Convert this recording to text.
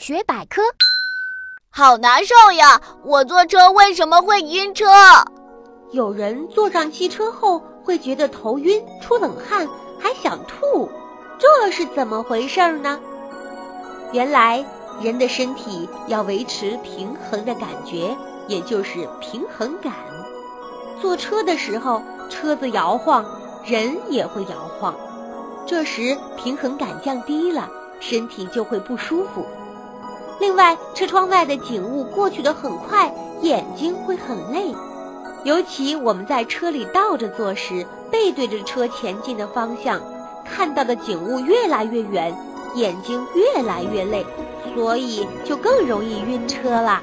大学百科。好难受呀！我坐车为什么会晕车？有人坐上汽车后会觉得头晕、出冷汗，还想吐，这是怎么回事呢？原来人的身体要维持平衡的感觉，也就是平衡感。坐车的时候，车子摇晃，人也会摇晃，这时平衡感降低了，身体就会不舒服。另外，车窗外的景物过去的很快，眼睛会很累。尤其我们在车里倒着坐时，背对着车前进的方向，看到的景物越来越远，眼睛越来越累，所以就更容易晕车了。